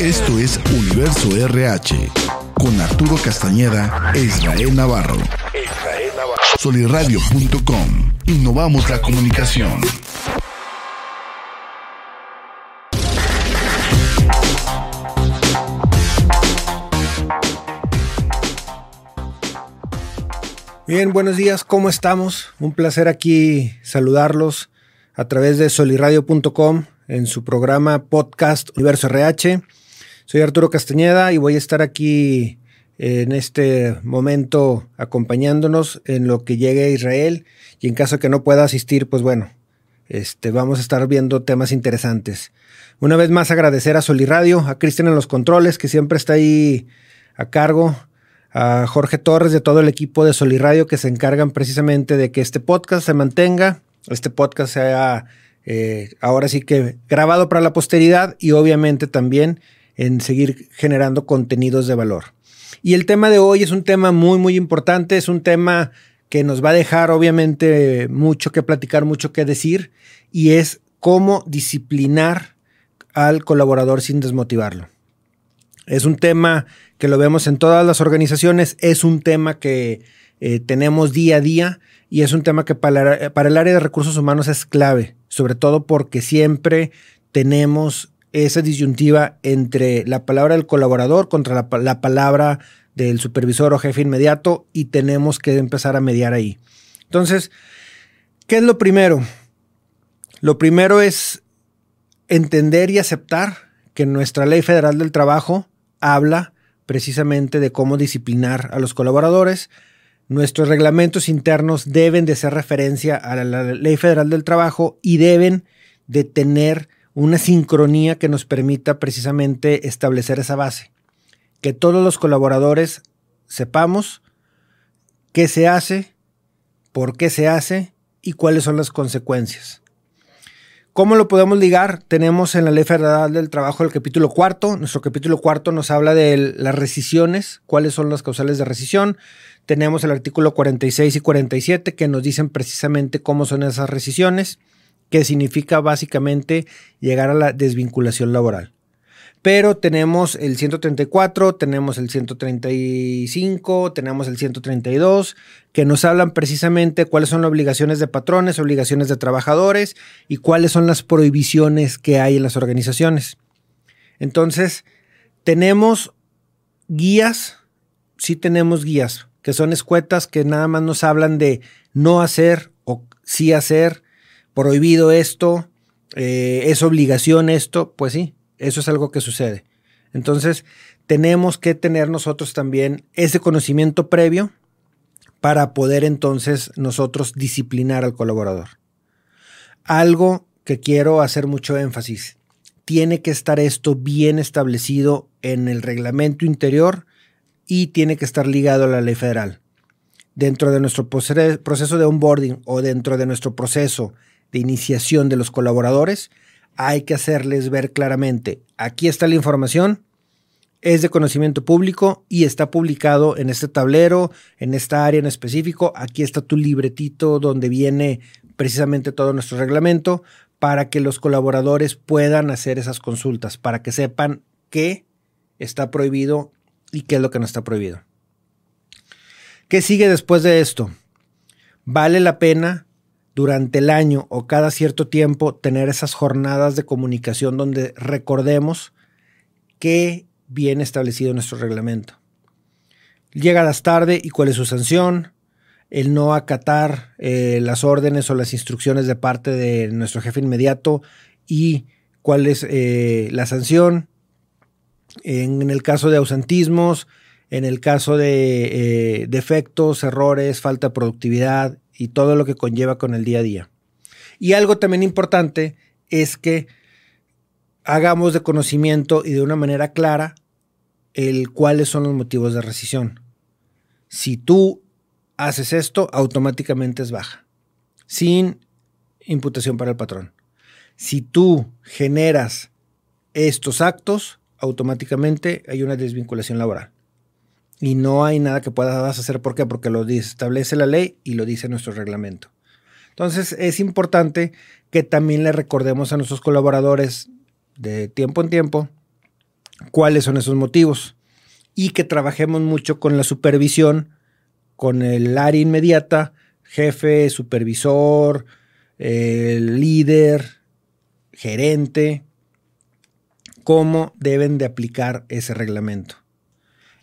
Esto es Universo RH con Arturo Castañeda e Israel Navarro. Soliradio.com. Innovamos la comunicación. Bien, buenos días, ¿cómo estamos? Un placer aquí saludarlos a través de soliradio.com en su programa podcast Universo RH. Soy Arturo Castañeda y voy a estar aquí en este momento acompañándonos en lo que llegue a Israel y en caso que no pueda asistir, pues bueno, este, vamos a estar viendo temas interesantes. Una vez más agradecer a Soliradio, a Cristian en los controles, que siempre está ahí a cargo a Jorge Torres de todo el equipo de Soliradio que se encargan precisamente de que este podcast se mantenga, este podcast sea eh, ahora sí que grabado para la posteridad y obviamente también en seguir generando contenidos de valor. Y el tema de hoy es un tema muy, muy importante, es un tema que nos va a dejar obviamente mucho que platicar, mucho que decir, y es cómo disciplinar al colaborador sin desmotivarlo. Es un tema que lo vemos en todas las organizaciones, es un tema que eh, tenemos día a día y es un tema que para, para, el área de recursos humanos es clave, sobre todo porque siempre tenemos esa disyuntiva entre la palabra del colaborador contra la, la palabra del supervisor o jefe inmediato y tenemos que empezar a mediar ahí. Entonces, ¿qué es lo primero? Lo primero es entender y aceptar que nuestra ley federal del trabajo habla precisamente de cómo disciplinar a los colaboradores. Nuestros reglamentos internos deben de hacer referencia a la, Ley Federal del Trabajo y deben de tener una sincronía que nos permita precisamente establecer esa base. Que todos los colaboradores sepamos qué se hace, por qué se hace y cuáles son las consecuencias. ¿Cómo lo podemos ligar? Tenemos en la Ley Federal del Trabajo el capítulo cuarto. Nuestro capítulo cuarto nos habla de las rescisiones, cuáles son las causales de rescisión. Tenemos el artículo 46 y 47 que nos dicen precisamente cómo son esas rescisiones, que significa básicamente llegar a la desvinculación laboral pero tenemos el 134, tenemos el 135, tenemos el 132, que nos hablan precisamente cuáles son las obligaciones de patrones, obligaciones de trabajadores y cuáles son las prohibiciones que hay en las organizaciones. Entonces, tenemos guías, sí tenemos guías, que son escuetas que nada más nos hablan de no hacer o sí hacer, prohibido esto, eh, es obligación esto, pues sí, eso es algo que sucede. Entonces, tenemos que tener nosotros también ese conocimiento previo para poder entonces nosotros disciplinar al colaborador. Algo que quiero hacer mucho énfasis. Tiene que estar esto bien establecido en el reglamento interior y tiene que estar ligado a la ley federal. Dentro de nuestro proceso de onboarding o dentro de nuestro proceso de iniciación de los colaboradores, hay que hacerles ver claramente, aquí está la información, es de conocimiento público y está publicado en este tablero, en esta área en específico, aquí está tu libretito donde viene precisamente todo nuestro reglamento para que los colaboradores puedan hacer esas consultas, para que sepan qué está prohibido y qué es lo que no está prohibido. ¿Qué sigue después de esto? Vale la pena durante el año o cada cierto tiempo tener esas jornadas de comunicación donde recordemos qué viene establecido nuestro reglamento. Llegadas tarde y cuál es su sanción, el no acatar eh, las órdenes o las instrucciones de parte de nuestro jefe inmediato y cuál es eh, la sanción. En, el caso de ausentismos, en el caso de eh, defectos, errores, falta de productividad, y todo lo que conlleva con el día a día. Y algo también importante es que hagamos de conocimiento y de una manera clara el cuáles son los motivos de rescisión. Si tú haces esto, automáticamente es baja, sin imputación para el patrón. Si tú generas estos actos, automáticamente hay una desvinculación laboral y no hay nada que puedas hacer. ¿Por qué? Porque lo establece la ley y lo dice nuestro reglamento. Entonces es importante que también le recordemos a nuestros colaboradores de tiempo en tiempo cuáles son esos motivos y que trabajemos mucho con la supervisión, con el área inmediata, jefe, supervisor, el líder, gerente, cómo deben de aplicar ese reglamento.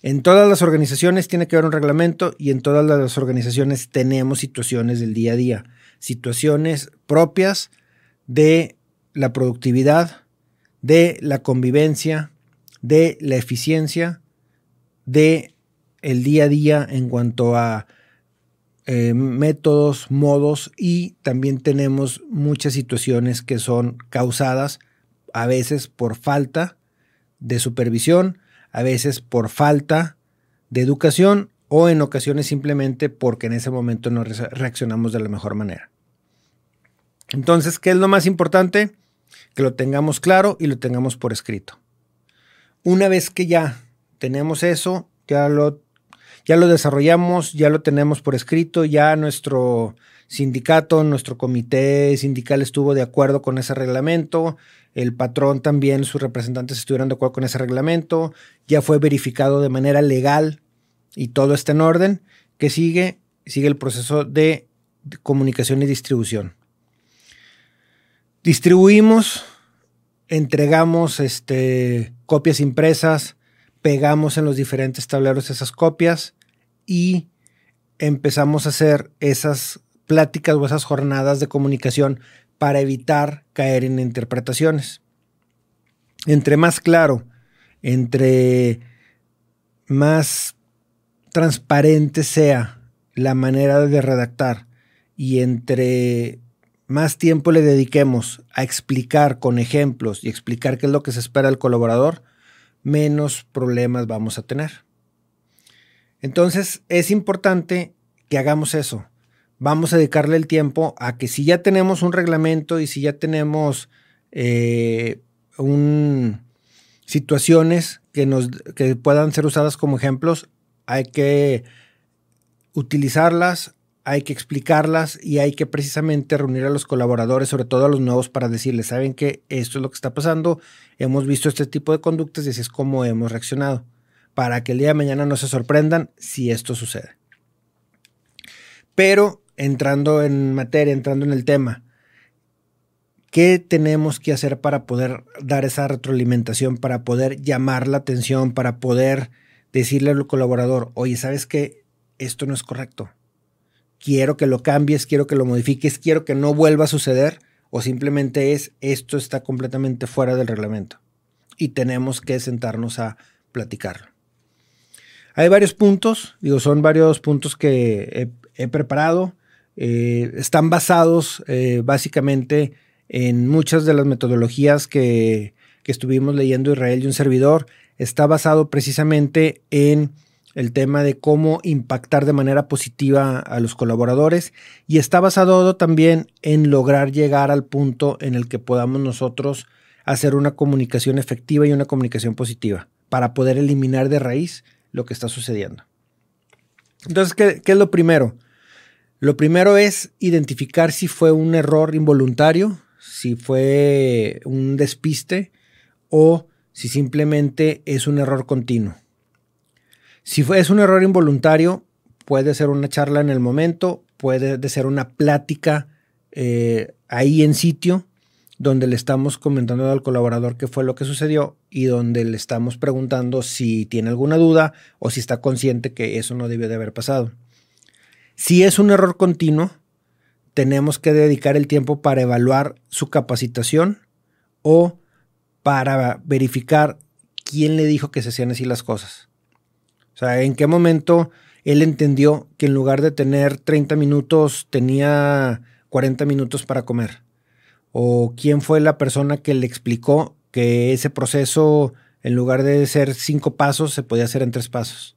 En todas las organizaciones tiene que haber un reglamento y en todas las organizaciones tenemos situaciones del día a día, situaciones propias de la productividad, de la convivencia, de la eficiencia, de el día a día en cuanto a eh, métodos, modos y también tenemos muchas situaciones que son causadas a veces por falta de supervisión, a veces por falta de educación o en ocasiones simplemente porque en ese momento no reaccionamos de la mejor manera. Entonces, ¿qué es lo más importante? Que lo tengamos claro y lo tengamos por escrito. Una vez que ya tenemos eso, ya lo, ya lo desarrollamos, ya lo tenemos por escrito, ya nuestro sindicato, nuestro comité sindical estuvo de acuerdo con ese reglamento, el patrón también, sus representantes estuvieron de acuerdo con ese reglamento, ya fue verificado de manera legal y todo está en orden, que sigue, sigue el proceso de comunicación y distribución. Distribuimos, entregamos este, copias impresas, pegamos en los diferentes tableros esas copias y empezamos a hacer esas pláticas o esas jornadas de comunicación para evitar caer en interpretaciones. Entre más claro, entre más transparente sea la manera de redactar y entre más tiempo le dediquemos a explicar con ejemplos y explicar qué es lo que se espera del colaborador, menos problemas vamos a tener. Entonces es importante que hagamos eso, vamos a dedicarle el tiempo a que si ya tenemos un reglamento y si ya tenemos eh, situaciones que, nos, que puedan ser usadas como ejemplos, hay que utilizarlas, hay que explicarlas y hay que precisamente reunir a los colaboradores, sobre todo a los nuevos, para decirles, saben que esto es lo que está pasando, hemos visto este tipo de conductas y así es como hemos reaccionado, para que el día de mañana no se sorprendan si esto sucede. Pero entrando en materia, entrando en el tema, ¿qué tenemos que hacer para poder dar esa retroalimentación, para poder llamar la atención, para poder decirle al colaborador, oye, ¿sabes qué? Esto no es correcto. Quiero que lo cambies, quiero que lo modifiques, quiero que no vuelva a suceder, o simplemente es, esto está completamente fuera del reglamento. Y tenemos que sentarnos a platicarlo. Hay varios puntos, digo, son varios puntos que he preparado. Eh, están basados eh, básicamente en muchas de las metodologías que, que estuvimos leyendo Israel y un servidor. Está basado precisamente en el tema de cómo impactar de manera positiva a los colaboradores y está basado también en lograr llegar al punto en el que podamos nosotros hacer una comunicación efectiva y una comunicación positiva para poder eliminar de raíz lo que está sucediendo. Entonces, ¿qué, qué es lo primero? Lo primero es identificar si fue un error involuntario, si fue un despiste o si simplemente es un error continuo. Si fue, es un error involuntario, puede ser una charla en el momento, puede ser una plática eh, ahí en sitio donde le estamos comentando al colaborador qué fue lo que sucedió y donde le estamos preguntando si tiene alguna duda o si está consciente que eso no debió de haber pasado. Si es un error continuo, tenemos que dedicar el tiempo para evaluar su capacitación o para verificar quién le dijo que se hacían así las cosas. O sea, en qué momento él entendió que en lugar de tener 30 minutos tenía 40 minutos para comer. O quién fue la persona que le explicó que ese proceso, en lugar de ser cinco pasos, se podía hacer en tres pasos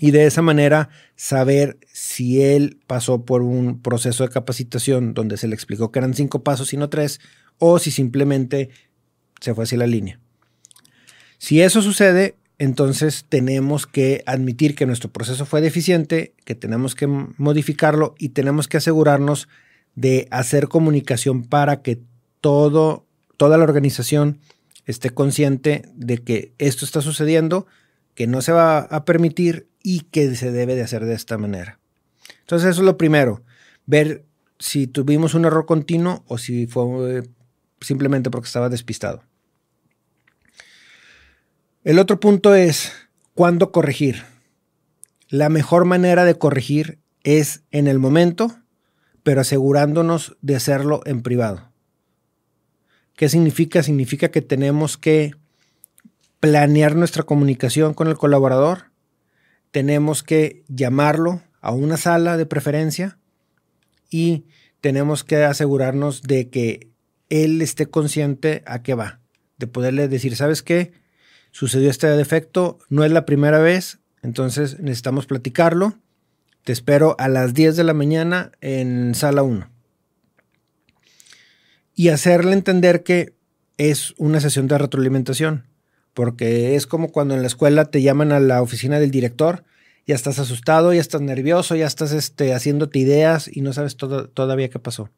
y de esa manera saber si él pasó por un proceso de capacitación donde se le explicó que eran cinco pasos y no tres, o si simplemente se fue hacia la línea. Si eso sucede, entonces tenemos que admitir que nuestro proceso fue deficiente, que tenemos que modificarlo y tenemos que asegurarnos de hacer comunicación para que todo, toda la organización esté consciente de que esto está sucediendo, que no se va a permitir y que se debe de hacer de esta manera. Entonces eso es lo primero, ver si tuvimos un error continuo o si fue simplemente porque estaba despistado. El otro punto es cuándo corregir. La mejor manera de corregir es en el momento, pero asegurándonos de hacerlo en privado. ¿Qué significa? Significa que tenemos que planear nuestra comunicación con el colaborador, tenemos que llamarlo a una sala de preferencia y tenemos que asegurarnos de que él esté consciente a qué va, de poderle decir, ¿sabes qué? Sucedió este defecto, no es la primera vez, entonces necesitamos platicarlo. Te espero a las 10 de la mañana en sala 1. Y hacerle entender que es una sesión de retroalimentación porque es como cuando en la escuela te llaman a la oficina del director, ya estás asustado, ya estás nervioso, ya estás este, haciéndote ideas y no sabes todavía qué pasó.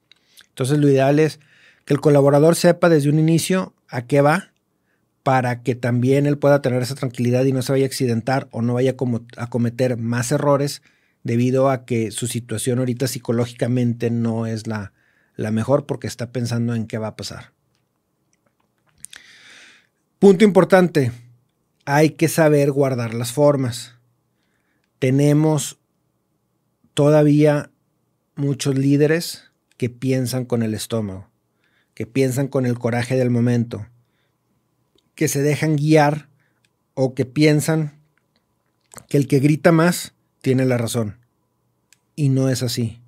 Entonces lo ideal es que el colaborador sepa desde un inicio a qué va para que también él pueda tener esa tranquilidad y no se vaya a accidentar o no vaya a cometer más errores debido a que su situación ahorita psicológicamente no es la, la mejor porque está pensando en qué va a pasar. Punto importante, hay que saber guardar las formas. Tenemos todavía muchos líderes que piensan con el estómago, que piensan con el coraje del momento, que se dejan guiar o que piensan que el que grita más tiene la razón. Y no es así.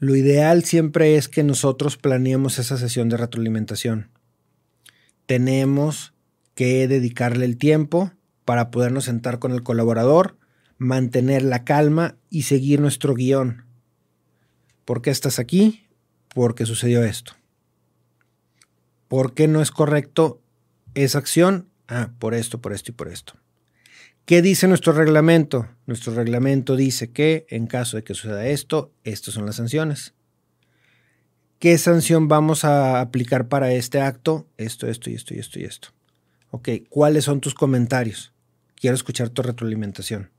Lo ideal siempre es que nosotros planeemos esa sesión de retroalimentación tenemos que dedicarle el tiempo para podernos sentar con el colaborador, mantener la calma y seguir nuestro guion. ¿Por qué estás aquí? Porque sucedió esto. ¿Por qué no es correcto esa acción? Ah, por esto, por esto y por esto. ¿Qué dice nuestro reglamento? Nuestro reglamento dice que en caso de que suceda esto, estas son las sanciones. ¿Qué sanción vamos a aplicar para este acto? Esto, esto y esto y esto y esto. Ok, ¿cuáles son tus comentarios? Quiero escuchar tu retroalimentación.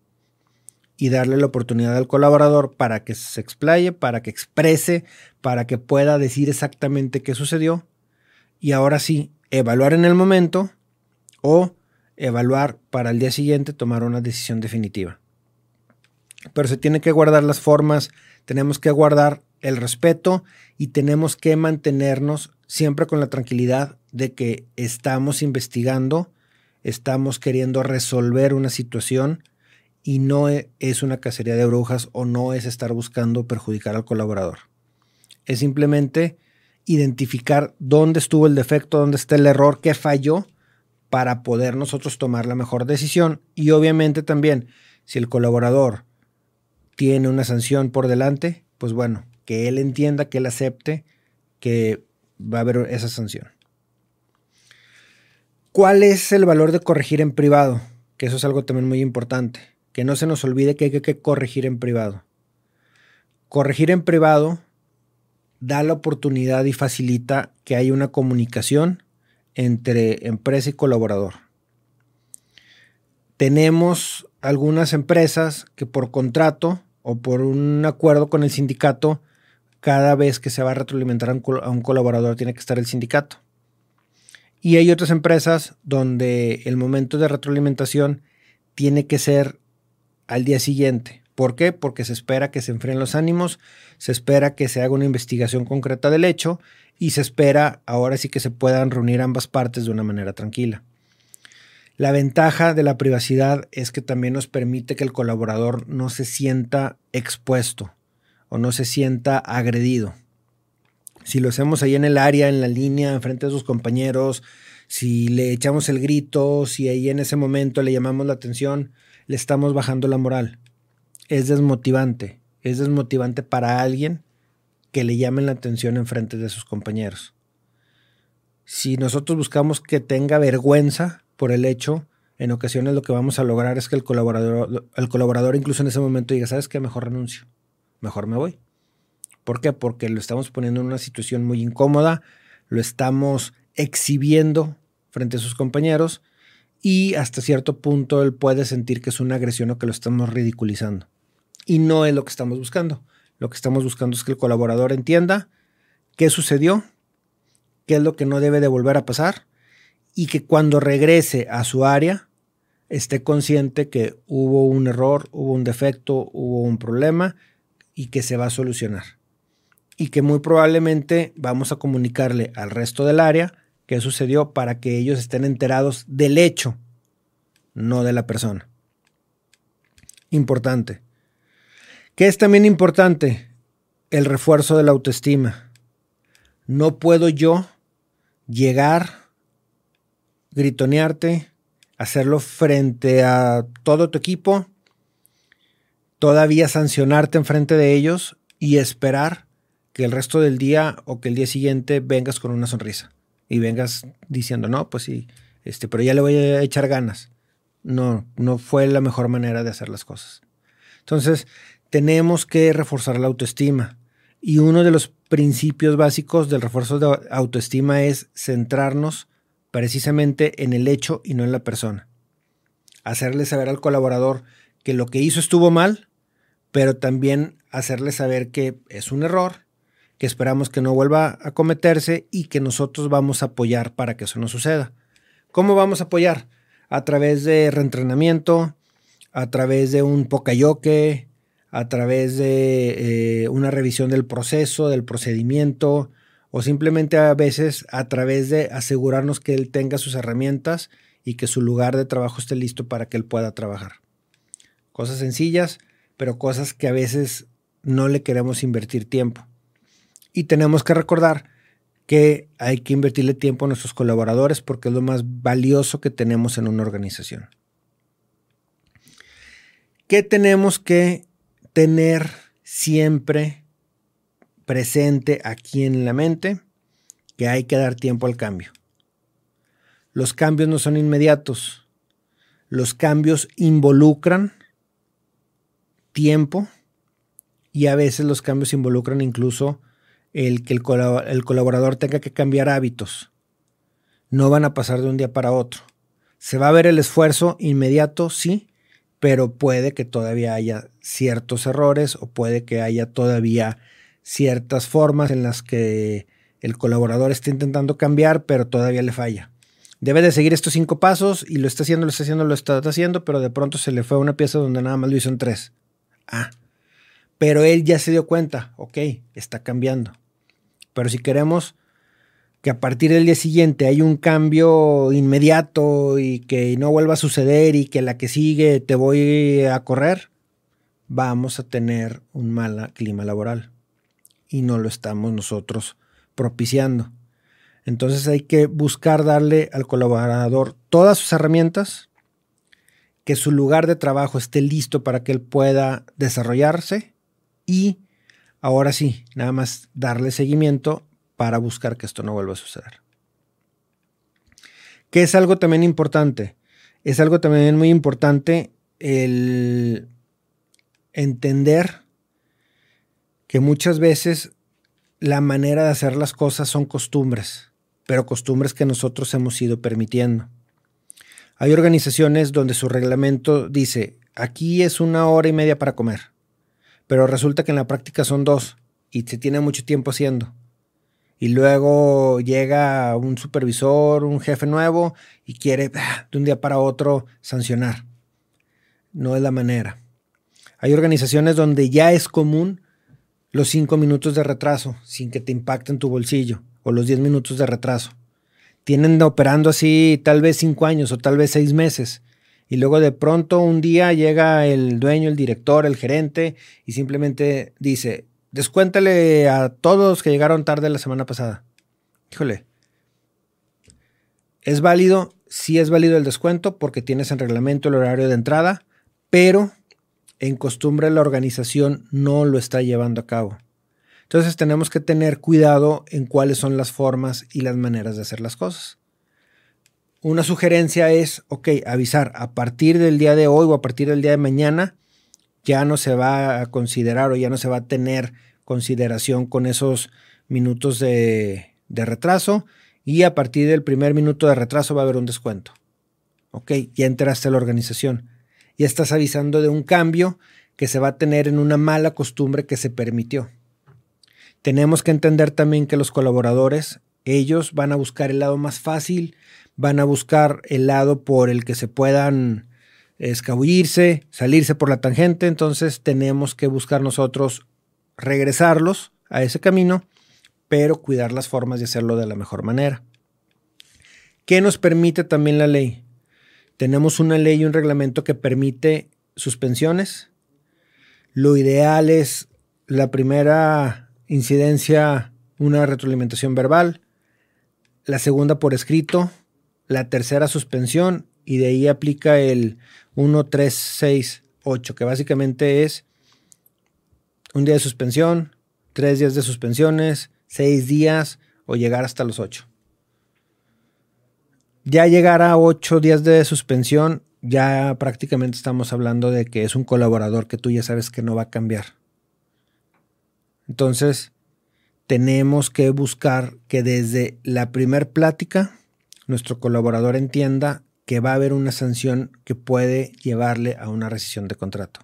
Y darle la oportunidad al colaborador para que se explaye, para que exprese, para que pueda decir exactamente qué sucedió. Y ahora sí, evaluar en el momento o evaluar para el día siguiente tomar una decisión definitiva. Pero se tiene que guardar las formas, tenemos que guardar el respeto y tenemos que mantenernos siempre con la tranquilidad de que estamos investigando, estamos queriendo resolver una situación y no e, es una cacería de brujas o no es estar buscando perjudicar al colaborador. Es simplemente identificar dónde estuvo el defecto, dónde está el error, qué falló para poder nosotros tomar la mejor decisión y obviamente también si el colaborador tiene una sanción por delante, pues bueno, que él entienda, que él acepte que va a haber esa sanción. ¿Cuál es el valor de corregir en privado? Que eso es algo también muy importante. Que no se nos olvide que hay que corregir en privado. Corregir en privado da la oportunidad y facilita que haya una comunicación entre empresa y colaborador. Tenemos algunas empresas que por contrato o por un acuerdo con el sindicato cada vez que se va a retroalimentar a un, colaborador tiene que estar el sindicato. Y hay otras empresas donde el momento de retroalimentación tiene que ser al día siguiente. ¿Por qué? Porque se espera que se enfreen los ánimos, se espera que se haga una investigación concreta del hecho y se espera ahora sí que se puedan reunir ambas partes de una manera tranquila. La ventaja de la privacidad es que también nos permite que el colaborador no se sienta expuesto o no se sienta agredido. Si lo hacemos ahí en el área, en la línea, enfrente de sus compañeros, si le echamos el grito, si ahí en ese momento le llamamos la atención, le estamos bajando la moral. Es desmotivante. Es desmotivante para alguien que le llamen la atención enfrente de sus compañeros. Si nosotros buscamos que tenga vergüenza por el hecho, en ocasiones lo que vamos a lograr es que el colaborador, el colaborador incluso en ese momento diga, ¿sabes qué? Mejor renuncio mejor me voy. ¿Por qué? Porque lo estamos poniendo en una situación muy incómoda, lo estamos exhibiendo frente a sus compañeros y hasta cierto punto él puede sentir que es una agresión o que lo estamos ridiculizando. Y no es lo que estamos buscando. Lo que estamos buscando es que el colaborador entienda qué sucedió, qué es lo que no debe de volver a pasar y que cuando regrese a su área esté consciente que hubo un error, hubo un defecto, hubo un problema y que se va a solucionar. Y que muy probablemente vamos a comunicarle al resto del área qué sucedió para que ellos estén enterados del hecho, no de la persona. Importante. ¿Qué es también importante? El refuerzo de la autoestima. No puedo yo llegar, gritonearte, hacerlo frente a todo tu equipo, todavía sancionarte en frente de ellos y esperar que el resto del día o que el día siguiente vengas con una sonrisa y vengas diciendo, no, pues sí, este, pero ya le voy a echar ganas. No, no fue la mejor manera de hacer las cosas. Entonces, tenemos que reforzar la autoestima. Y uno de los principios básicos del refuerzo de autoestima es centrarnos precisamente en el hecho y no en la persona. Hacerle saber al colaborador que lo que hizo estuvo mal, pero también hacerle saber que es un error, que esperamos que no vuelva a cometerse y que nosotros vamos a apoyar para que eso no suceda. ¿Cómo vamos a apoyar? A través de reentrenamiento, a través de un pocayoke, a través de eh, una revisión del proceso, del procedimiento, o simplemente a veces a través de asegurarnos que él tenga sus herramientas y que su lugar de trabajo esté listo para que él pueda trabajar. Cosas sencillas, pero cosas que a veces no le queremos invertir tiempo. Y tenemos que recordar que hay que invertirle tiempo a nuestros colaboradores porque es lo más valioso que tenemos en una organización. ¿Qué tenemos que tener siempre presente aquí en la mente que hay que dar tiempo al cambio. Los cambios no son inmediatos. Los cambios involucran tiempo y a veces los cambios involucran incluso el que el, colaborador tenga que cambiar hábitos. No van a pasar de un día para otro. Se va a ver el esfuerzo inmediato, sí, pero puede que todavía haya ciertos errores o puede que haya todavía ciertas formas en las que el colaborador está intentando cambiar, pero todavía le falla. Debe de seguir estos cinco pasos y lo está haciendo, lo está haciendo, lo está haciendo, pero de pronto se le fue una pieza donde nada más lo hizo en tres. Ah, pero él ya se dio cuenta, ok, está cambiando. Pero si queremos que a partir del día siguiente hay un cambio inmediato y que no vuelva a suceder y que la que sigue te voy a correr, vamos a tener un mal clima laboral y no lo estamos nosotros propiciando. Entonces hay que buscar darle al colaborador todas sus herramientas, que su lugar de trabajo esté listo para que él pueda desarrollarse y ahora sí, nada más darle seguimiento para buscar que esto no vuelva a suceder. Que es algo también importante. Es algo también muy importante el entender que muchas veces la manera de hacer las cosas son costumbres, pero costumbres que nosotros hemos ido permitiendo. Hay organizaciones donde su reglamento dice, aquí es una hora y media para comer, pero resulta que en la práctica son dos y se tiene mucho tiempo haciendo. Y luego llega un supervisor, un jefe nuevo y quiere ah, de un día para otro sancionar. No es la manera. Hay organizaciones donde ya es común los cinco minutos de retraso sin que te impacten tu bolsillo o los diez minutos de retraso. Tienen operando así tal vez cinco años o tal vez seis meses. Y luego de pronto un día llega el dueño, el director, el gerente y simplemente dice, descuéntale a todos que llegaron tarde la semana pasada. Híjole. ¿Es válido? Sí es válido el descuento porque tienes en reglamento el horario de entrada, pero en costumbre la organización no lo está llevando a cabo. Entonces tenemos que tener cuidado en cuáles son las formas y las maneras de hacer las cosas. Una sugerencia es, ok, avisar a partir del día de hoy o a partir del día de mañana ya no se va a considerar o ya no se va a tener consideración con esos minutos de, de retraso y a partir del primer minuto de retraso va a haber un descuento. Ok, ya enteraste a la organización. Ya estás avisando de un cambio que se va a tener en una mala costumbre que se permitió. Tenemos que entender también que los colaboradores, ellos van a buscar el lado más fácil, van a buscar el lado por el que se puedan escabullirse, salirse por la tangente, entonces tenemos que buscar nosotros regresarlos a ese camino, pero cuidar las formas de hacerlo de la mejor manera. ¿Qué nos permite también la ley? Tenemos una ley y un reglamento que permite suspensiones. Lo ideal es la primera incidencia, una retroalimentación verbal, la segunda por escrito, la tercera suspensión y de ahí aplica el 1, 3, 6, 8, que básicamente es un día de suspensión, tres días de suspensiones, seis días o llegar hasta los ocho. Ya llegar a ocho días de suspensión, ya prácticamente estamos hablando de que es un colaborador que tú ya sabes que no va a cambiar. Entonces, tenemos que buscar que desde la primer plática nuestro colaborador entienda que va a haber una sanción que puede llevarle a una rescisión de contrato.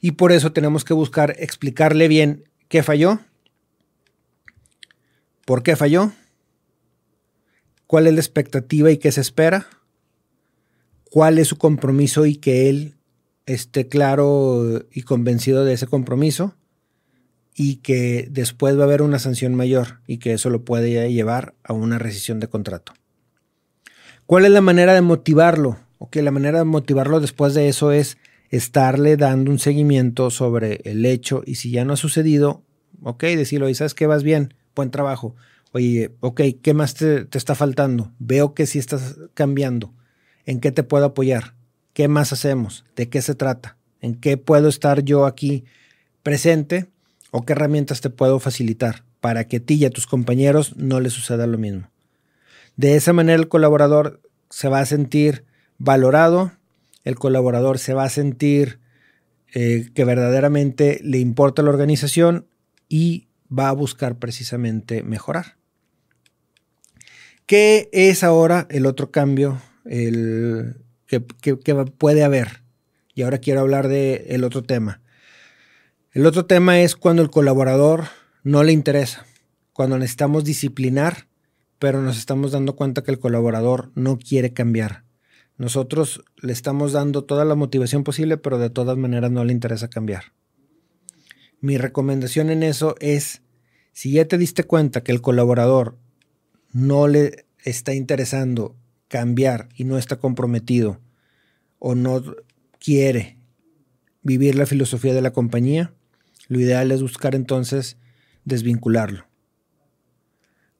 Y por eso tenemos que buscar explicarle bien qué falló, por qué falló, cuál es la expectativa y qué se espera, cuál es su compromiso y que él esté claro y convencido de ese compromiso y que después va a haber una sanción mayor y que eso lo puede llevar a una rescisión de contrato. ¿Cuál es la manera de motivarlo? Ok, la manera de motivarlo después de eso es estarle dando un seguimiento sobre el hecho y si ya no ha sucedido, ok, decirlo, y sabes que vas bien, buen trabajo. Oye, ok, ¿qué más te, te, está faltando? Veo que sí estás cambiando. ¿En qué te puedo apoyar? ¿Qué más hacemos? ¿De qué se trata? ¿En qué puedo estar yo aquí presente? ¿O qué herramientas te puedo facilitar para que a ti y a tus compañeros no les suceda lo mismo? De esa manera el colaborador se va a sentir valorado, el colaborador se va a sentir eh, que verdaderamente le importa la organización y va a buscar precisamente mejorar. ¿Qué es ahora el otro cambio el, que, puede haber? Y ahora quiero hablar del el otro tema. El otro tema es cuando el colaborador no le interesa, cuando necesitamos disciplinar pero nos estamos dando cuenta que el colaborador no quiere cambiar. Nosotros le estamos dando toda la motivación posible, pero de todas maneras no le interesa cambiar. Mi recomendación en eso es, si ya te diste cuenta que el colaborador no le está interesando cambiar y no está comprometido o no quiere vivir la filosofía de la compañía, lo ideal es buscar entonces desvincularlo.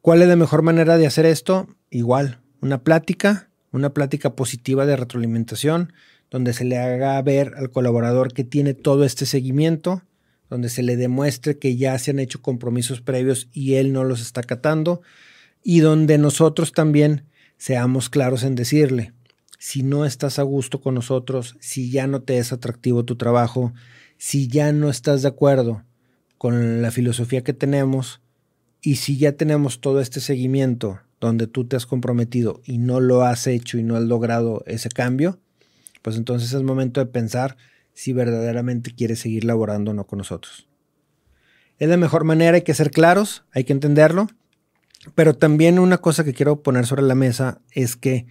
¿Cuál es la mejor manera de hacer esto? Igual, una plática, una plática positiva de retroalimentación, donde se le haga ver al colaborador que tiene todo este seguimiento, donde se le demuestre que ya se han hecho compromisos previos y él no los está catando, y donde nosotros también seamos claros en decirle, si no estás a gusto con nosotros, si ya no te es atractivo tu trabajo, si ya no estás de acuerdo con la filosofía que tenemos, y si ya tenemos todo este seguimiento donde tú te has comprometido y no lo has hecho y no has logrado ese cambio, pues entonces es momento de pensar si verdaderamente quieres seguir laborando o no con nosotros. Es la mejor manera, hay que ser claros, hay que entenderlo, pero también una cosa que quiero poner sobre la mesa es que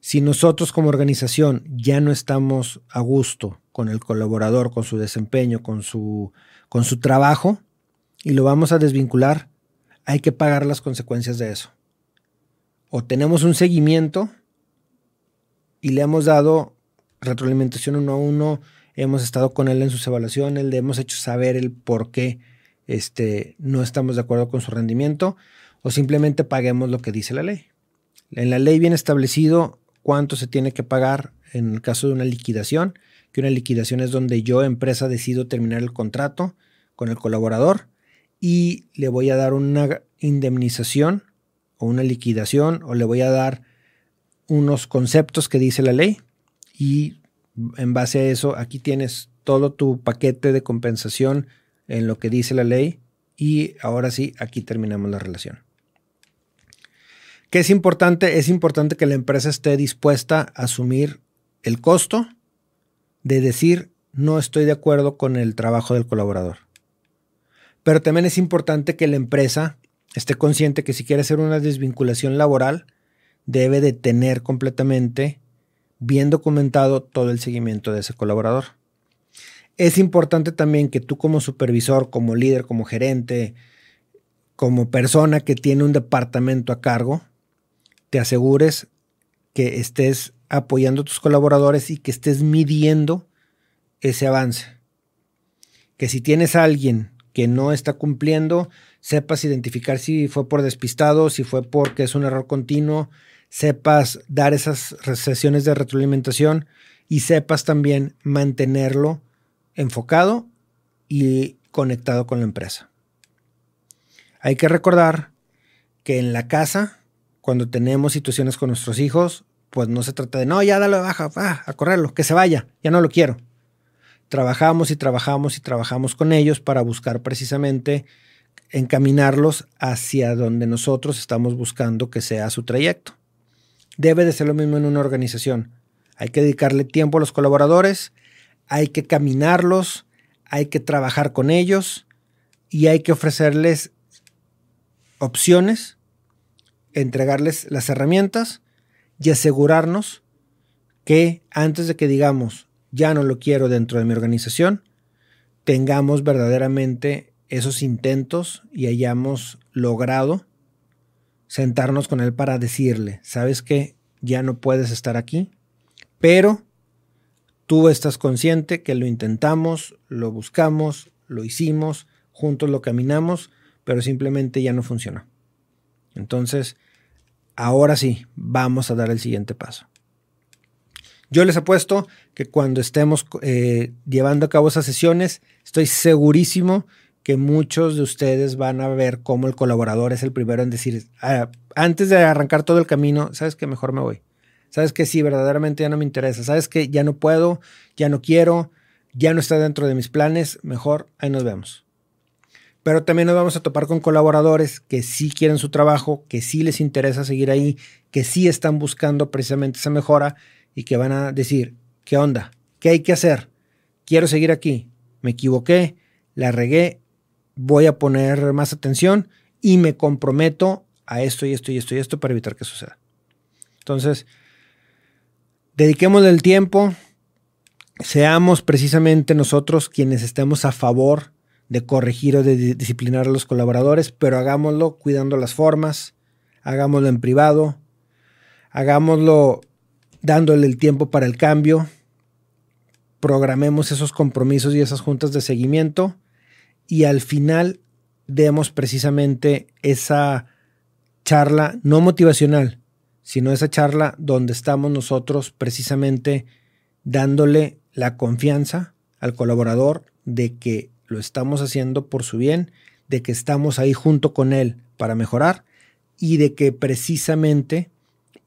si nosotros como organización ya no estamos a gusto con el colaborador, con su desempeño, con su, con su trabajo, y lo vamos a desvincular, hay que pagar las consecuencias de eso. O tenemos un seguimiento y le hemos dado retroalimentación uno a uno, hemos estado con él en sus evaluaciones, le hemos hecho saber el por qué este, no estamos de acuerdo con su rendimiento, o simplemente paguemos lo que dice la ley. En la ley viene establecido cuánto se tiene que pagar en el caso de una liquidación, que una liquidación es donde yo, empresa, decido terminar el contrato con el colaborador y le voy a dar una indemnización o una liquidación o le voy a dar unos conceptos que dice la ley y en base a eso aquí tienes todo tu paquete de compensación en lo que dice la ley y ahora sí, aquí terminamos la relación. ¿Qué es importante? Es importante que la empresa esté dispuesta a asumir el costo de decir no estoy de acuerdo con el trabajo del colaborador. Pero también es importante que la empresa esté consciente que si quiere hacer una desvinculación laboral, debe de tener completamente bien documentado todo el seguimiento de ese colaborador. Es importante también que tú como supervisor, como líder, como gerente, como persona que tiene un departamento a cargo, te asegures que estés apoyando a tus colaboradores y que estés midiendo ese avance. Que si tienes a alguien que no está cumpliendo, sepas identificar si fue por despistado, si fue porque es un error continuo, sepas dar esas sesiones de retroalimentación y sepas también mantenerlo enfocado y conectado con la empresa. Hay que recordar que en la casa, cuando tenemos situaciones con nuestros hijos, pues no se trata de, no, ya dale baja, a correrlo, que se vaya, ya no lo quiero. Trabajamos y trabajamos y trabajamos con ellos para buscar precisamente encaminarlos hacia donde nosotros estamos buscando que sea su trayecto. Debe de ser lo mismo en una organización. Hay que dedicarle tiempo a los colaboradores, hay que caminarlos, hay que trabajar con ellos y hay que ofrecerles opciones, entregarles las herramientas y asegurarnos que antes de que digamos ya no lo quiero dentro de mi organización, tengamos verdaderamente esos intentos y hayamos logrado sentarnos con él para decirle, sabes que ya no puedes estar aquí, pero tú estás consciente que lo intentamos, lo buscamos, lo hicimos, juntos lo caminamos, pero simplemente ya no funcionó. Entonces, ahora sí, vamos a dar el siguiente paso. Yo les apuesto que cuando estemos eh, llevando a cabo esas sesiones, estoy segurísimo que muchos de ustedes van a ver cómo el colaborador es el primero en decir, ah, antes de arrancar todo el camino, sabes que mejor me voy. Sabes que sí, verdaderamente ya no me interesa. Sabes que ya no puedo, ya no quiero, ya no está dentro de mis planes, mejor ahí nos vemos. Pero también nos vamos a topar con colaboradores que sí quieren su trabajo, que sí les interesa seguir ahí, que sí están buscando precisamente esa mejora y que van a decir, ¿qué onda? ¿Qué hay que hacer? Quiero seguir aquí. Me equivoqué, la regué, voy a poner más atención y me comprometo a esto y esto y esto y esto para evitar que suceda. Entonces, dediquemos el tiempo, seamos precisamente nosotros quienes estemos a favor de corregir o de disciplinar a los colaboradores, pero hagámoslo cuidando las formas, hagámoslo en privado, hagámoslo dándole el tiempo para el cambio, programemos esos compromisos y esas juntas de seguimiento y al final demos precisamente esa charla no motivacional, sino esa charla donde estamos nosotros precisamente dándole la confianza al colaborador de que lo estamos haciendo por su bien, de que estamos ahí junto con él para mejorar y de que precisamente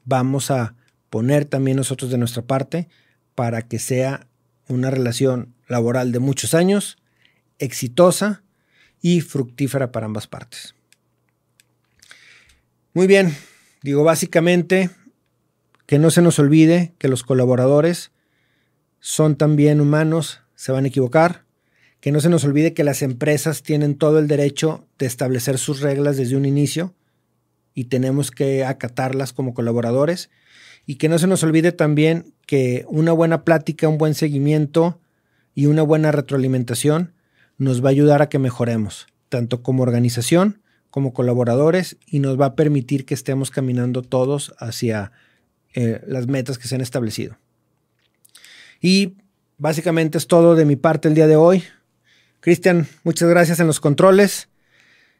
vamos a poner también nosotros de nuestra parte para que sea una relación laboral de muchos años exitosa y fructífera para ambas partes. Muy bien, digo básicamente que no se nos olvide que los colaboradores son también humanos, se van a equivocar, que no se nos olvide que las empresas tienen todo el derecho de establecer sus reglas desde un inicio y tenemos que acatarlas como colaboradores y que no se nos olvide también que una buena plática, un buen seguimiento y una buena retroalimentación nos va a ayudar a que mejoremos, tanto como organización como colaboradores, y nos va a permitir que estemos caminando todos hacia eh, las metas que se han establecido. Y básicamente es todo de mi parte el día de hoy. Cristian, muchas gracias en los controles.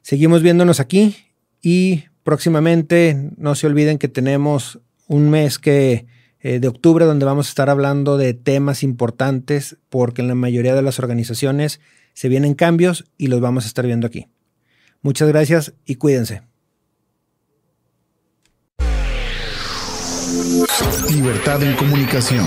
Seguimos viéndonos aquí y próximamente no se olviden que tenemos un mes que eh, de octubre donde vamos a estar hablando de temas importantes porque en la mayoría de las organizaciones se vienen cambios y los vamos a estar viendo aquí. Muchas gracias y cuídense. Libertad en comunicación.